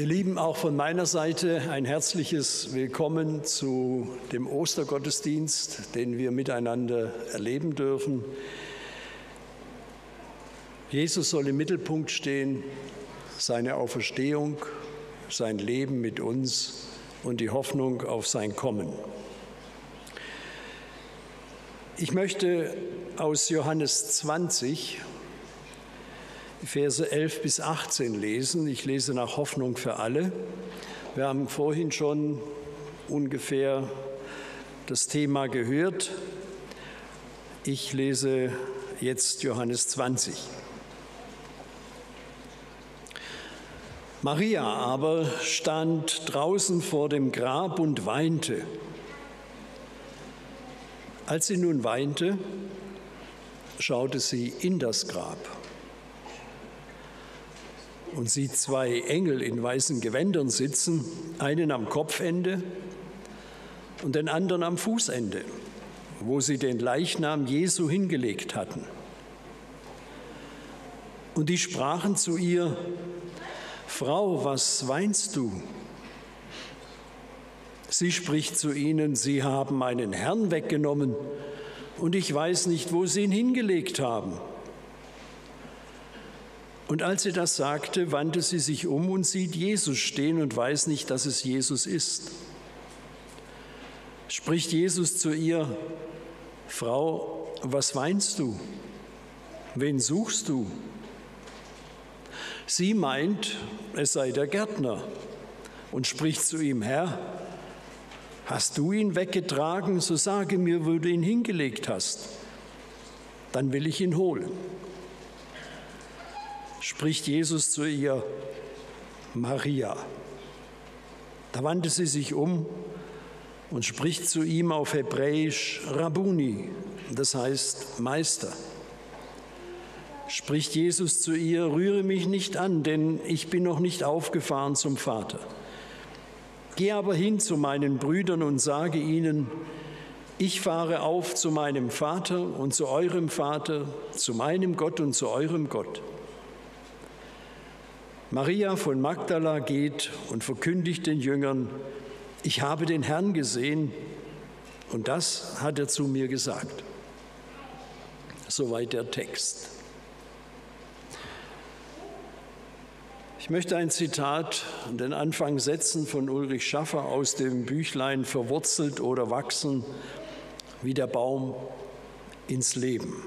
Ihr Lieben, auch von meiner Seite ein herzliches Willkommen zu dem Ostergottesdienst, den wir miteinander erleben dürfen. Jesus soll im Mittelpunkt stehen, seine Auferstehung, sein Leben mit uns und die Hoffnung auf sein Kommen. Ich möchte aus Johannes 20 Verse 11 bis 18 lesen. Ich lese nach Hoffnung für alle. Wir haben vorhin schon ungefähr das Thema gehört. Ich lese jetzt Johannes 20. Maria aber stand draußen vor dem Grab und weinte. Als sie nun weinte, schaute sie in das Grab und sieht zwei Engel in weißen Gewändern sitzen, einen am Kopfende und den anderen am Fußende, wo sie den Leichnam Jesu hingelegt hatten. Und die sprachen zu ihr, Frau, was weinst du? Sie spricht zu ihnen, Sie haben meinen Herrn weggenommen und ich weiß nicht, wo Sie ihn hingelegt haben. Und als sie das sagte, wandte sie sich um und sieht Jesus stehen und weiß nicht, dass es Jesus ist. Spricht Jesus zu ihr, Frau, was weinst du? Wen suchst du? Sie meint, es sei der Gärtner und spricht zu ihm, Herr, hast du ihn weggetragen, so sage mir, wo du ihn hingelegt hast, dann will ich ihn holen spricht Jesus zu ihr, Maria. Da wandte sie sich um und spricht zu ihm auf Hebräisch Rabuni, das heißt Meister. Spricht Jesus zu ihr, rühre mich nicht an, denn ich bin noch nicht aufgefahren zum Vater. Geh aber hin zu meinen Brüdern und sage ihnen, ich fahre auf zu meinem Vater und zu eurem Vater, zu meinem Gott und zu eurem Gott. Maria von Magdala geht und verkündigt den Jüngern, ich habe den Herrn gesehen und das hat er zu mir gesagt. Soweit der Text. Ich möchte ein Zitat an den Anfang setzen von Ulrich Schaffer aus dem Büchlein Verwurzelt oder wachsen wie der Baum ins Leben.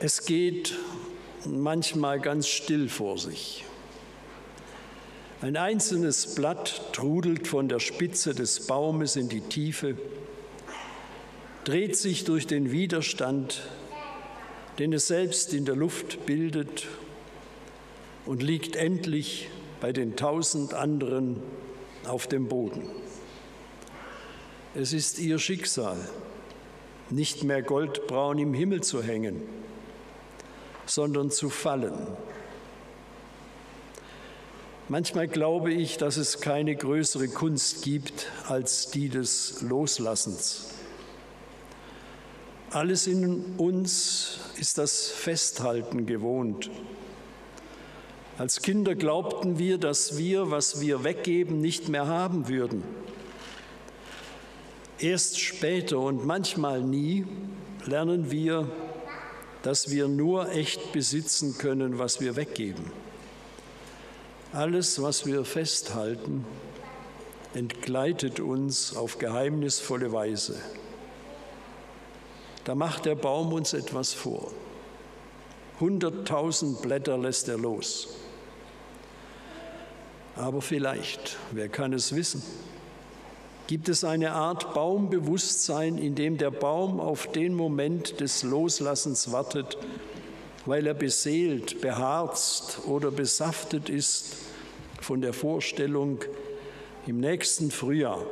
Es geht manchmal ganz still vor sich. Ein einzelnes Blatt trudelt von der Spitze des Baumes in die Tiefe, dreht sich durch den Widerstand, den es selbst in der Luft bildet und liegt endlich bei den tausend anderen auf dem Boden. Es ist ihr Schicksal, nicht mehr goldbraun im Himmel zu hängen sondern zu fallen. Manchmal glaube ich, dass es keine größere Kunst gibt als die des Loslassens. Alles in uns ist das Festhalten gewohnt. Als Kinder glaubten wir, dass wir, was wir weggeben, nicht mehr haben würden. Erst später und manchmal nie lernen wir, dass wir nur echt besitzen können, was wir weggeben. Alles, was wir festhalten, entgleitet uns auf geheimnisvolle Weise. Da macht der Baum uns etwas vor. Hunderttausend Blätter lässt er los. Aber vielleicht, wer kann es wissen? Gibt es eine Art Baumbewusstsein, in dem der Baum auf den Moment des Loslassens wartet, weil er beseelt, beharzt oder besaftet ist von der Vorstellung, im nächsten Frühjahr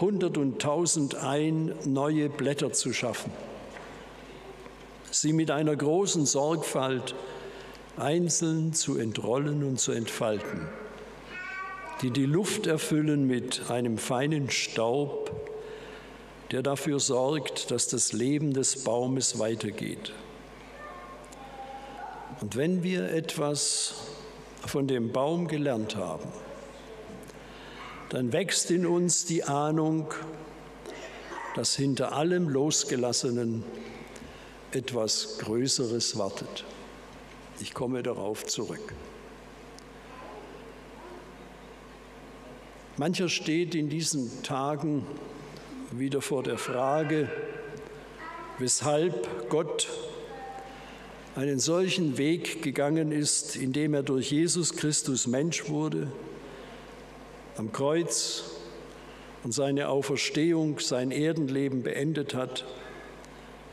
hundert und ein neue Blätter zu schaffen, sie mit einer großen Sorgfalt einzeln zu entrollen und zu entfalten die die Luft erfüllen mit einem feinen Staub, der dafür sorgt, dass das Leben des Baumes weitergeht. Und wenn wir etwas von dem Baum gelernt haben, dann wächst in uns die Ahnung, dass hinter allem Losgelassenen etwas Größeres wartet. Ich komme darauf zurück. Mancher steht in diesen Tagen wieder vor der Frage, weshalb Gott einen solchen Weg gegangen ist, indem er durch Jesus Christus Mensch wurde, am Kreuz und seine Auferstehung, sein Erdenleben beendet hat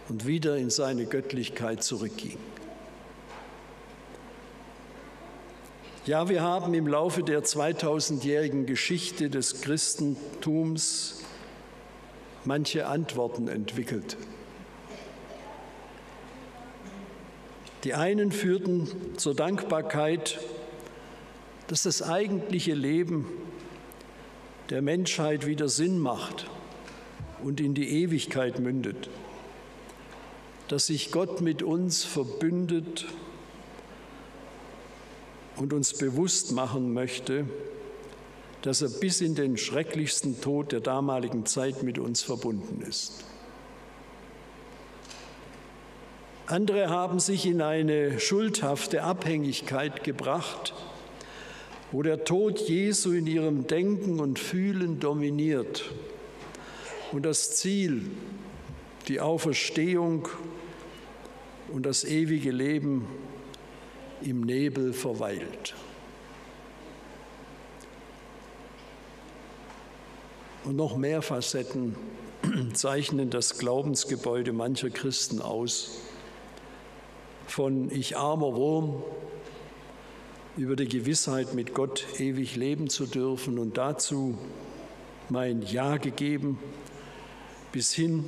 und wieder in seine Göttlichkeit zurückging. Ja, wir haben im Laufe der 2000-jährigen Geschichte des Christentums manche Antworten entwickelt. Die einen führten zur Dankbarkeit, dass das eigentliche Leben der Menschheit wieder Sinn macht und in die Ewigkeit mündet, dass sich Gott mit uns verbündet und uns bewusst machen möchte, dass er bis in den schrecklichsten Tod der damaligen Zeit mit uns verbunden ist. Andere haben sich in eine schuldhafte Abhängigkeit gebracht, wo der Tod Jesu in ihrem Denken und Fühlen dominiert und das Ziel, die Auferstehung und das ewige Leben im Nebel verweilt. Und noch mehr Facetten zeichnen das Glaubensgebäude mancher Christen aus von ich armer Wurm über die Gewissheit, mit Gott ewig leben zu dürfen und dazu mein Ja gegeben, bis hin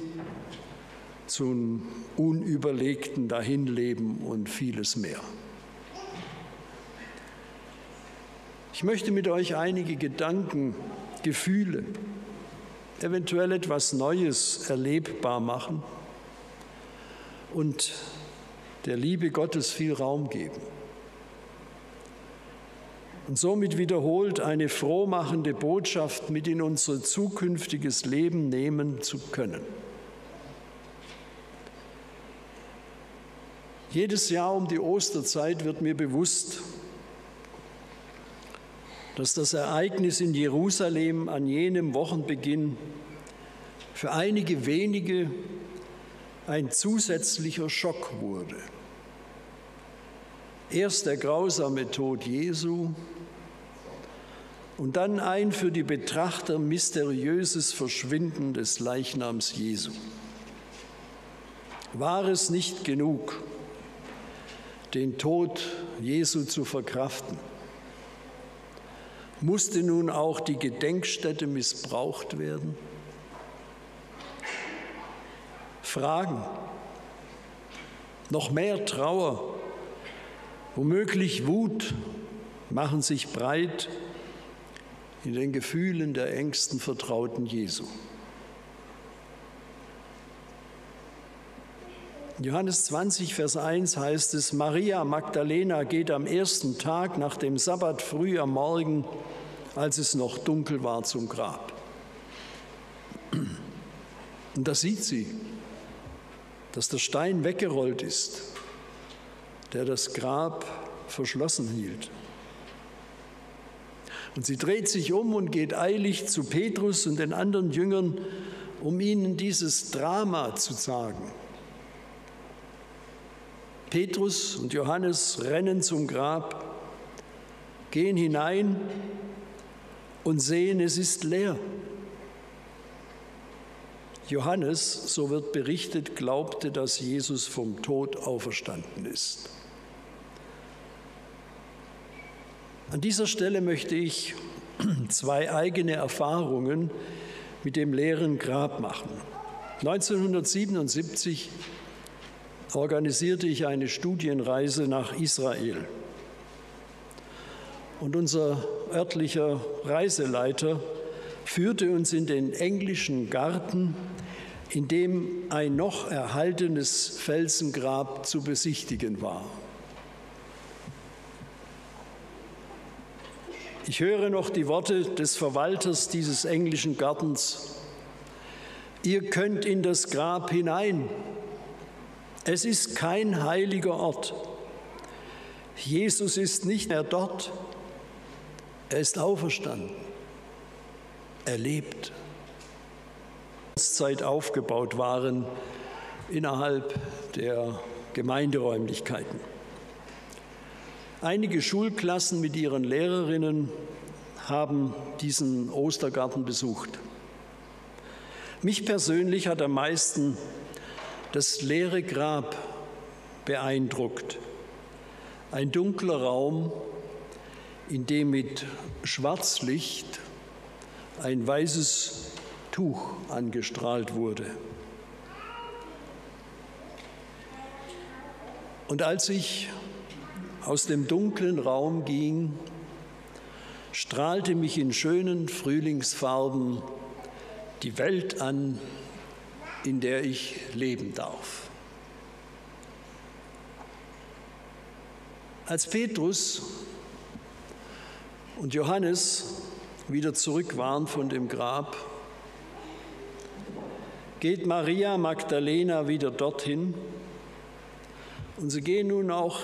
zum unüberlegten Dahinleben und vieles mehr. Ich möchte mit euch einige Gedanken, Gefühle, eventuell etwas Neues erlebbar machen und der Liebe Gottes viel Raum geben. Und somit wiederholt eine frohmachende Botschaft mit in unser zukünftiges Leben nehmen zu können. Jedes Jahr um die Osterzeit wird mir bewusst, dass das Ereignis in Jerusalem an jenem Wochenbeginn für einige wenige ein zusätzlicher Schock wurde. Erst der grausame Tod Jesu und dann ein für die Betrachter mysteriöses Verschwinden des Leichnams Jesu. War es nicht genug, den Tod Jesu zu verkraften? Musste nun auch die Gedenkstätte missbraucht werden? Fragen, noch mehr Trauer, womöglich Wut machen sich breit in den Gefühlen der engsten Vertrauten Jesu. Johannes 20, Vers 1 heißt es, Maria Magdalena geht am ersten Tag nach dem Sabbat früh am Morgen, als es noch dunkel war, zum Grab. Und da sieht sie dass der Stein weggerollt ist, der das Grab verschlossen hielt. Und sie dreht sich um und geht eilig zu Petrus und den anderen Jüngern, um ihnen dieses Drama zu sagen. Petrus und Johannes rennen zum Grab, gehen hinein und sehen, es ist leer. Johannes, so wird berichtet, glaubte, dass Jesus vom Tod auferstanden ist. An dieser Stelle möchte ich zwei eigene Erfahrungen mit dem leeren Grab machen. 1977 organisierte ich eine Studienreise nach Israel. Und unser örtlicher Reiseleiter führte uns in den englischen Garten, in dem ein noch erhaltenes Felsengrab zu besichtigen war. Ich höre noch die Worte des Verwalters dieses englischen Gartens. Ihr könnt in das Grab hinein, es ist kein heiliger Ort. Jesus ist nicht mehr dort. Er ist auferstanden. Er lebt. Zeit aufgebaut waren innerhalb der Gemeinderäumlichkeiten. Einige Schulklassen mit ihren Lehrerinnen haben diesen Ostergarten besucht. Mich persönlich hat am meisten das leere Grab beeindruckt. Ein dunkler Raum, in dem mit Schwarzlicht ein weißes Tuch angestrahlt wurde. Und als ich aus dem dunklen Raum ging, strahlte mich in schönen Frühlingsfarben die Welt an, in der ich leben darf. Als Petrus und Johannes wieder zurück waren von dem Grab, geht Maria Magdalena wieder dorthin und sie gehen nun auch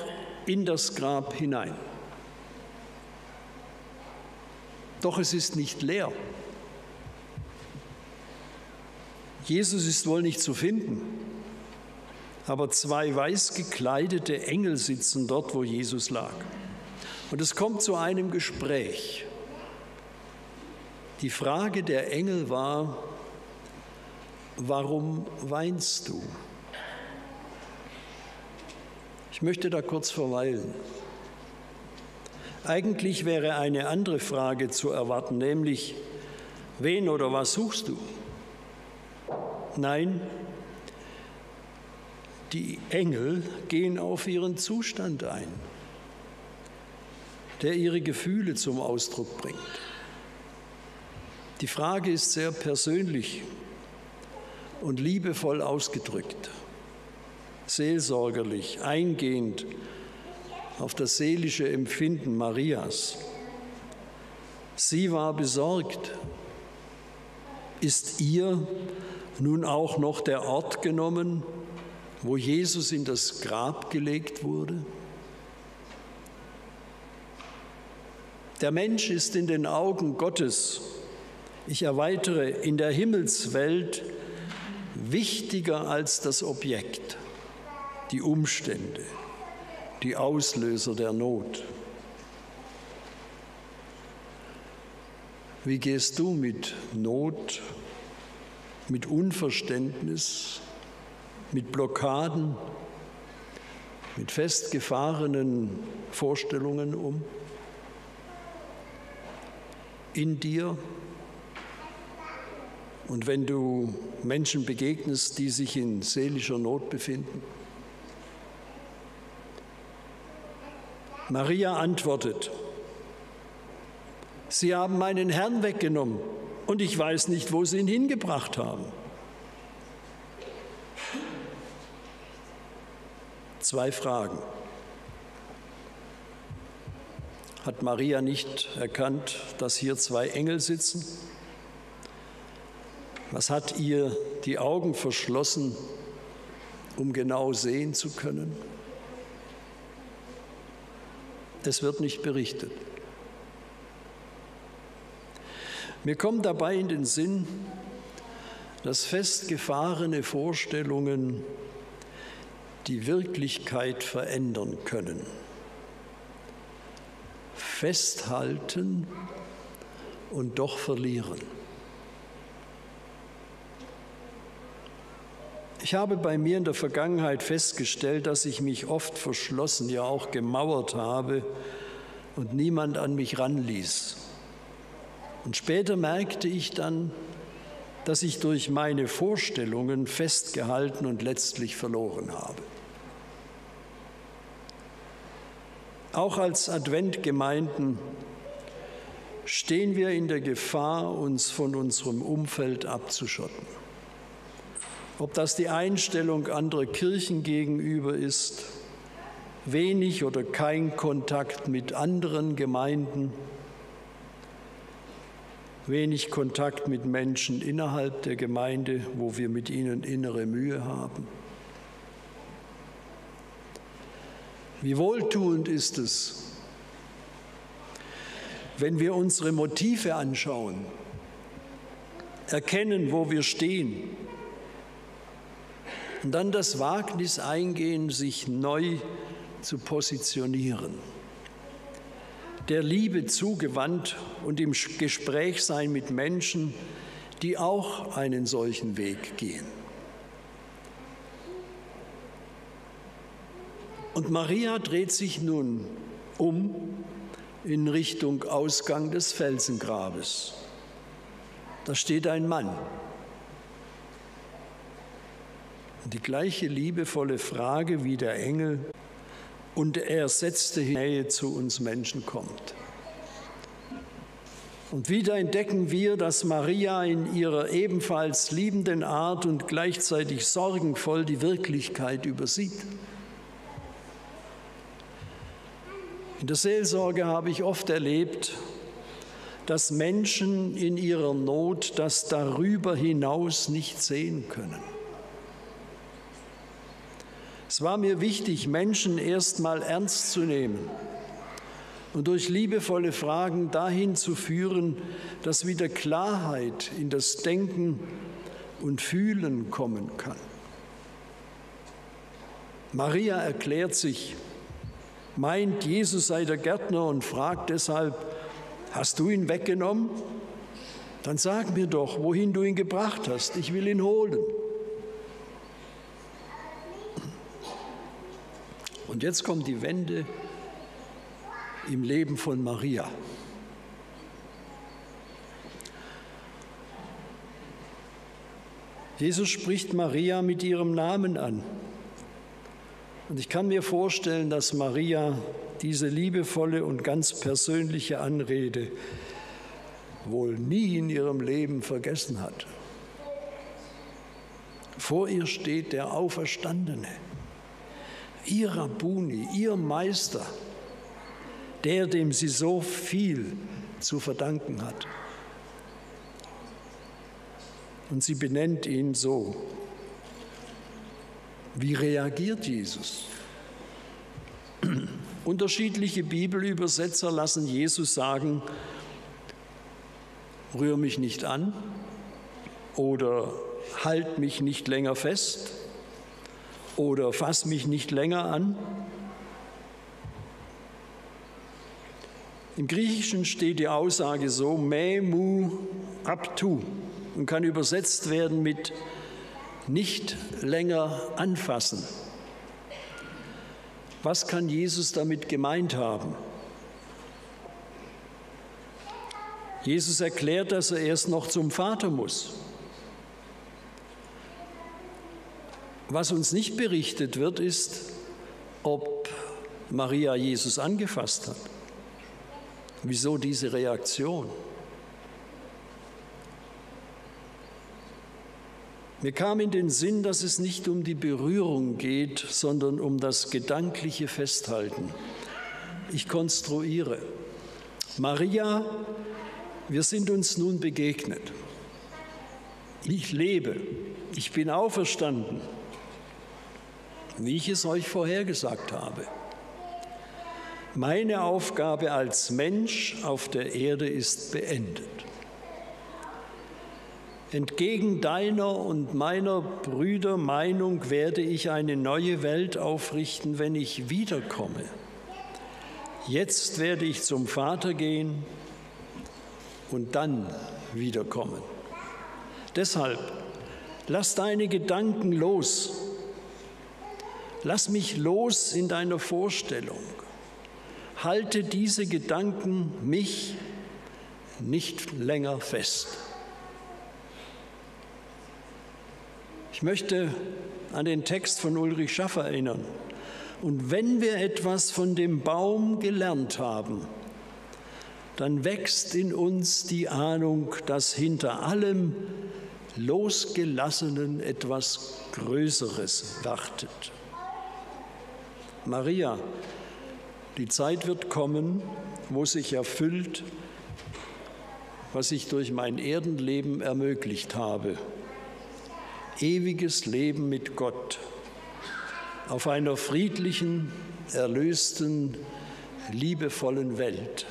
in das Grab hinein. Doch es ist nicht leer. Jesus ist wohl nicht zu finden, aber zwei weiß gekleidete Engel sitzen dort, wo Jesus lag. Und es kommt zu einem Gespräch. Die Frage der Engel war, warum weinst du? Ich möchte da kurz verweilen. Eigentlich wäre eine andere Frage zu erwarten, nämlich, wen oder was suchst du? Nein, die Engel gehen auf ihren Zustand ein, der ihre Gefühle zum Ausdruck bringt. Die Frage ist sehr persönlich und liebevoll ausgedrückt seelsorgerlich, eingehend auf das seelische Empfinden Marias. Sie war besorgt. Ist ihr nun auch noch der Ort genommen, wo Jesus in das Grab gelegt wurde? Der Mensch ist in den Augen Gottes, ich erweitere, in der Himmelswelt wichtiger als das Objekt die Umstände, die Auslöser der Not. Wie gehst du mit Not, mit Unverständnis, mit Blockaden, mit festgefahrenen Vorstellungen um? In dir? Und wenn du Menschen begegnest, die sich in seelischer Not befinden? Maria antwortet, Sie haben meinen Herrn weggenommen und ich weiß nicht, wo Sie ihn hingebracht haben. Zwei Fragen. Hat Maria nicht erkannt, dass hier zwei Engel sitzen? Was hat ihr die Augen verschlossen, um genau sehen zu können? Es wird nicht berichtet. Mir kommt dabei in den Sinn, dass festgefahrene Vorstellungen die Wirklichkeit verändern können. Festhalten und doch verlieren. Ich habe bei mir in der Vergangenheit festgestellt, dass ich mich oft verschlossen, ja auch gemauert habe und niemand an mich ranließ. Und später merkte ich dann, dass ich durch meine Vorstellungen festgehalten und letztlich verloren habe. Auch als Adventgemeinden stehen wir in der Gefahr, uns von unserem Umfeld abzuschotten. Ob das die Einstellung anderer Kirchen gegenüber ist, wenig oder kein Kontakt mit anderen Gemeinden, wenig Kontakt mit Menschen innerhalb der Gemeinde, wo wir mit ihnen innere Mühe haben. Wie wohltuend ist es, wenn wir unsere Motive anschauen, erkennen, wo wir stehen und dann das Wagnis eingehen, sich neu zu positionieren, der Liebe zugewandt und im Gespräch sein mit Menschen, die auch einen solchen Weg gehen. Und Maria dreht sich nun um in Richtung Ausgang des Felsengrabes. Da steht ein Mann. Die gleiche liebevolle Frage wie der Engel und er setzte Nähe zu uns Menschen kommt. Und wieder entdecken wir, dass Maria in ihrer ebenfalls liebenden Art und gleichzeitig sorgenvoll die Wirklichkeit übersieht. In der Seelsorge habe ich oft erlebt, dass Menschen in ihrer Not das darüber hinaus nicht sehen können. Es war mir wichtig, Menschen erstmal ernst zu nehmen und durch liebevolle Fragen dahin zu führen, dass wieder Klarheit in das Denken und Fühlen kommen kann. Maria erklärt sich, meint, Jesus sei der Gärtner und fragt deshalb, hast du ihn weggenommen? Dann sag mir doch, wohin du ihn gebracht hast. Ich will ihn holen. Und jetzt kommt die Wende im Leben von Maria. Jesus spricht Maria mit ihrem Namen an. Und ich kann mir vorstellen, dass Maria diese liebevolle und ganz persönliche Anrede wohl nie in ihrem Leben vergessen hat. Vor ihr steht der Auferstandene, ihr Rabbuni, ihr Meister, der, dem sie so viel zu verdanken hat. Und sie benennt ihn so, wie reagiert Jesus? Unterschiedliche Bibelübersetzer lassen Jesus sagen, rühr mich nicht an oder halt mich nicht länger fest oder fass mich nicht länger an. Im Griechischen steht die Aussage so, me mu abtu und kann übersetzt werden mit nicht länger anfassen. Was kann Jesus damit gemeint haben? Jesus erklärt, dass er erst noch zum Vater muss. Was uns nicht berichtet wird, ist, ob Maria Jesus angefasst hat. Wieso diese Reaktion? Mir kam in den Sinn, dass es nicht um die Berührung geht, sondern um das gedankliche Festhalten. Ich konstruiere. Maria, wir sind uns nun begegnet. Ich lebe, ich bin auferstanden, wie ich es euch vorhergesagt habe. Meine Aufgabe als Mensch auf der Erde ist beendet. Entgegen deiner und meiner Brüder Meinung werde ich eine neue Welt aufrichten, wenn ich wiederkomme. Jetzt werde ich zum Vater gehen und dann wiederkommen. Deshalb, lass deine Gedanken los. Lass mich los in deiner Vorstellung. Halte diese Gedanken, mich, nicht länger fest. Ich möchte an den Text von Ulrich Schaffer erinnern. Und wenn wir etwas von dem Baum gelernt haben, dann wächst in uns die Ahnung, dass hinter allem Losgelassenen etwas Größeres wartet. Maria, die Zeit wird kommen, wo sich erfüllt, was ich durch mein Erdenleben ermöglicht habe. Ewiges Leben mit Gott auf einer friedlichen, erlösten, liebevollen Welt.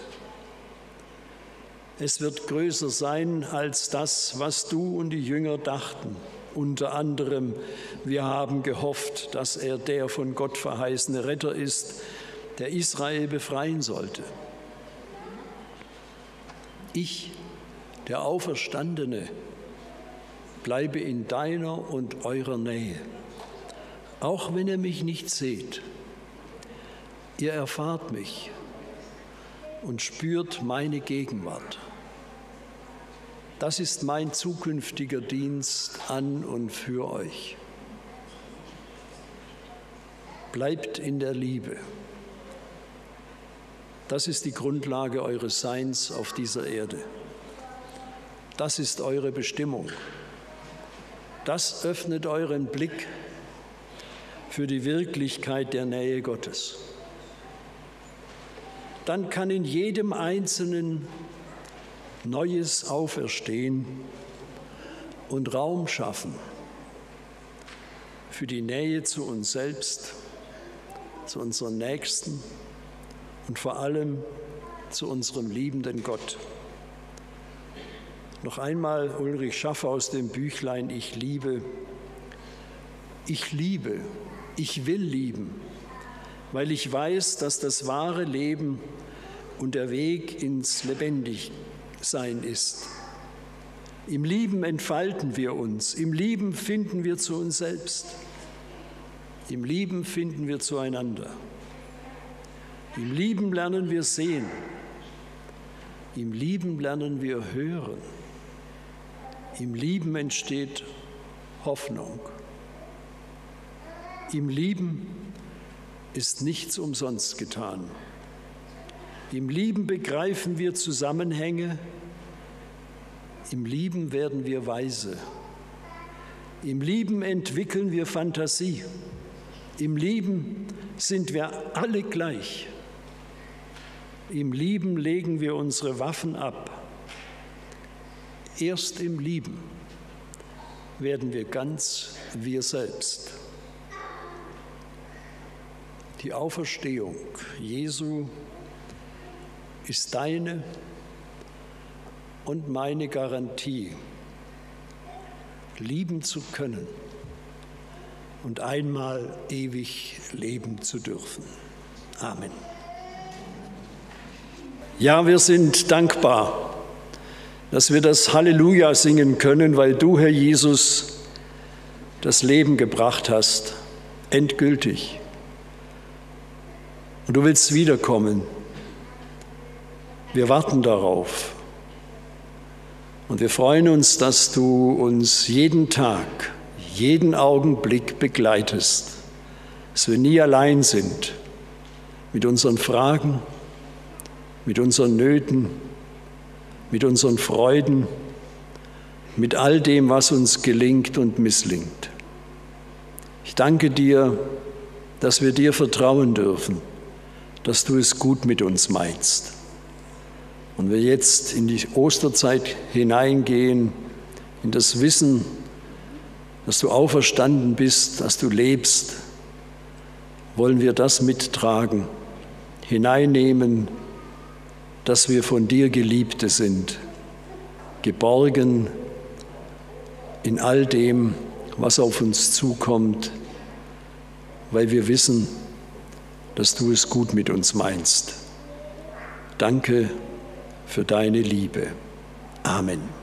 Es wird größer sein als das, was du und die Jünger dachten. Unter anderem, wir haben gehofft, dass er der von Gott verheißene Retter ist, der Israel befreien sollte. Ich, der Auferstandene, bleibe in deiner und eurer Nähe, auch wenn ihr mich nicht seht. Ihr erfahrt mich und spürt meine Gegenwart. Das ist mein zukünftiger Dienst an und für euch. Bleibt in der Liebe. Das ist die Grundlage eures Seins auf dieser Erde. Das ist eure Bestimmung. Das öffnet euren Blick für die Wirklichkeit der Nähe Gottes. Dann kann in jedem Einzelnen Neues auferstehen und Raum schaffen für die Nähe zu uns selbst, zu unseren Nächsten und vor allem zu unserem liebenden Gott. Noch einmal Ulrich Schaffer aus dem Büchlein Ich liebe. Ich liebe, ich will lieben, weil ich weiß, dass das wahre Leben und der Weg ins Lebendigsein ist. Im Lieben entfalten wir uns, im Lieben finden wir zu uns selbst, im Lieben finden wir zueinander. Im Lieben lernen wir sehen. Im Lieben lernen wir hören. Im Lieben entsteht Hoffnung. Im Lieben ist nichts umsonst getan. Im Lieben begreifen wir Zusammenhänge. Im Lieben werden wir weise. Im Lieben entwickeln wir Fantasie. Im Lieben sind wir alle gleich. Im Lieben legen wir unsere Waffen ab. Erst im Lieben werden wir ganz wir selbst. Die Auferstehung Jesu ist deine und meine Garantie, lieben zu können und einmal ewig leben zu dürfen. Amen. Ja, wir sind dankbar, dass wir das Halleluja singen können, weil du, Herr Jesus, das Leben gebracht hast, endgültig. Und du willst wiederkommen. Wir warten darauf. Und wir freuen uns, dass du uns jeden Tag, jeden Augenblick begleitest, dass wir nie allein sind mit unseren Fragen, mit unseren Nöten, mit unseren Freuden, mit all dem, was uns gelingt und misslingt. Ich danke dir, dass wir dir vertrauen dürfen, dass du es gut mit uns meinst. Und wir jetzt in die Osterzeit hineingehen, in das Wissen, dass du auferstanden bist, dass du lebst, wollen wir das mittragen, hineinnehmen dass wir von dir Geliebte sind, geborgen in all dem, was auf uns zukommt, weil wir wissen, dass du es gut mit uns meinst. Danke für deine Liebe. Amen.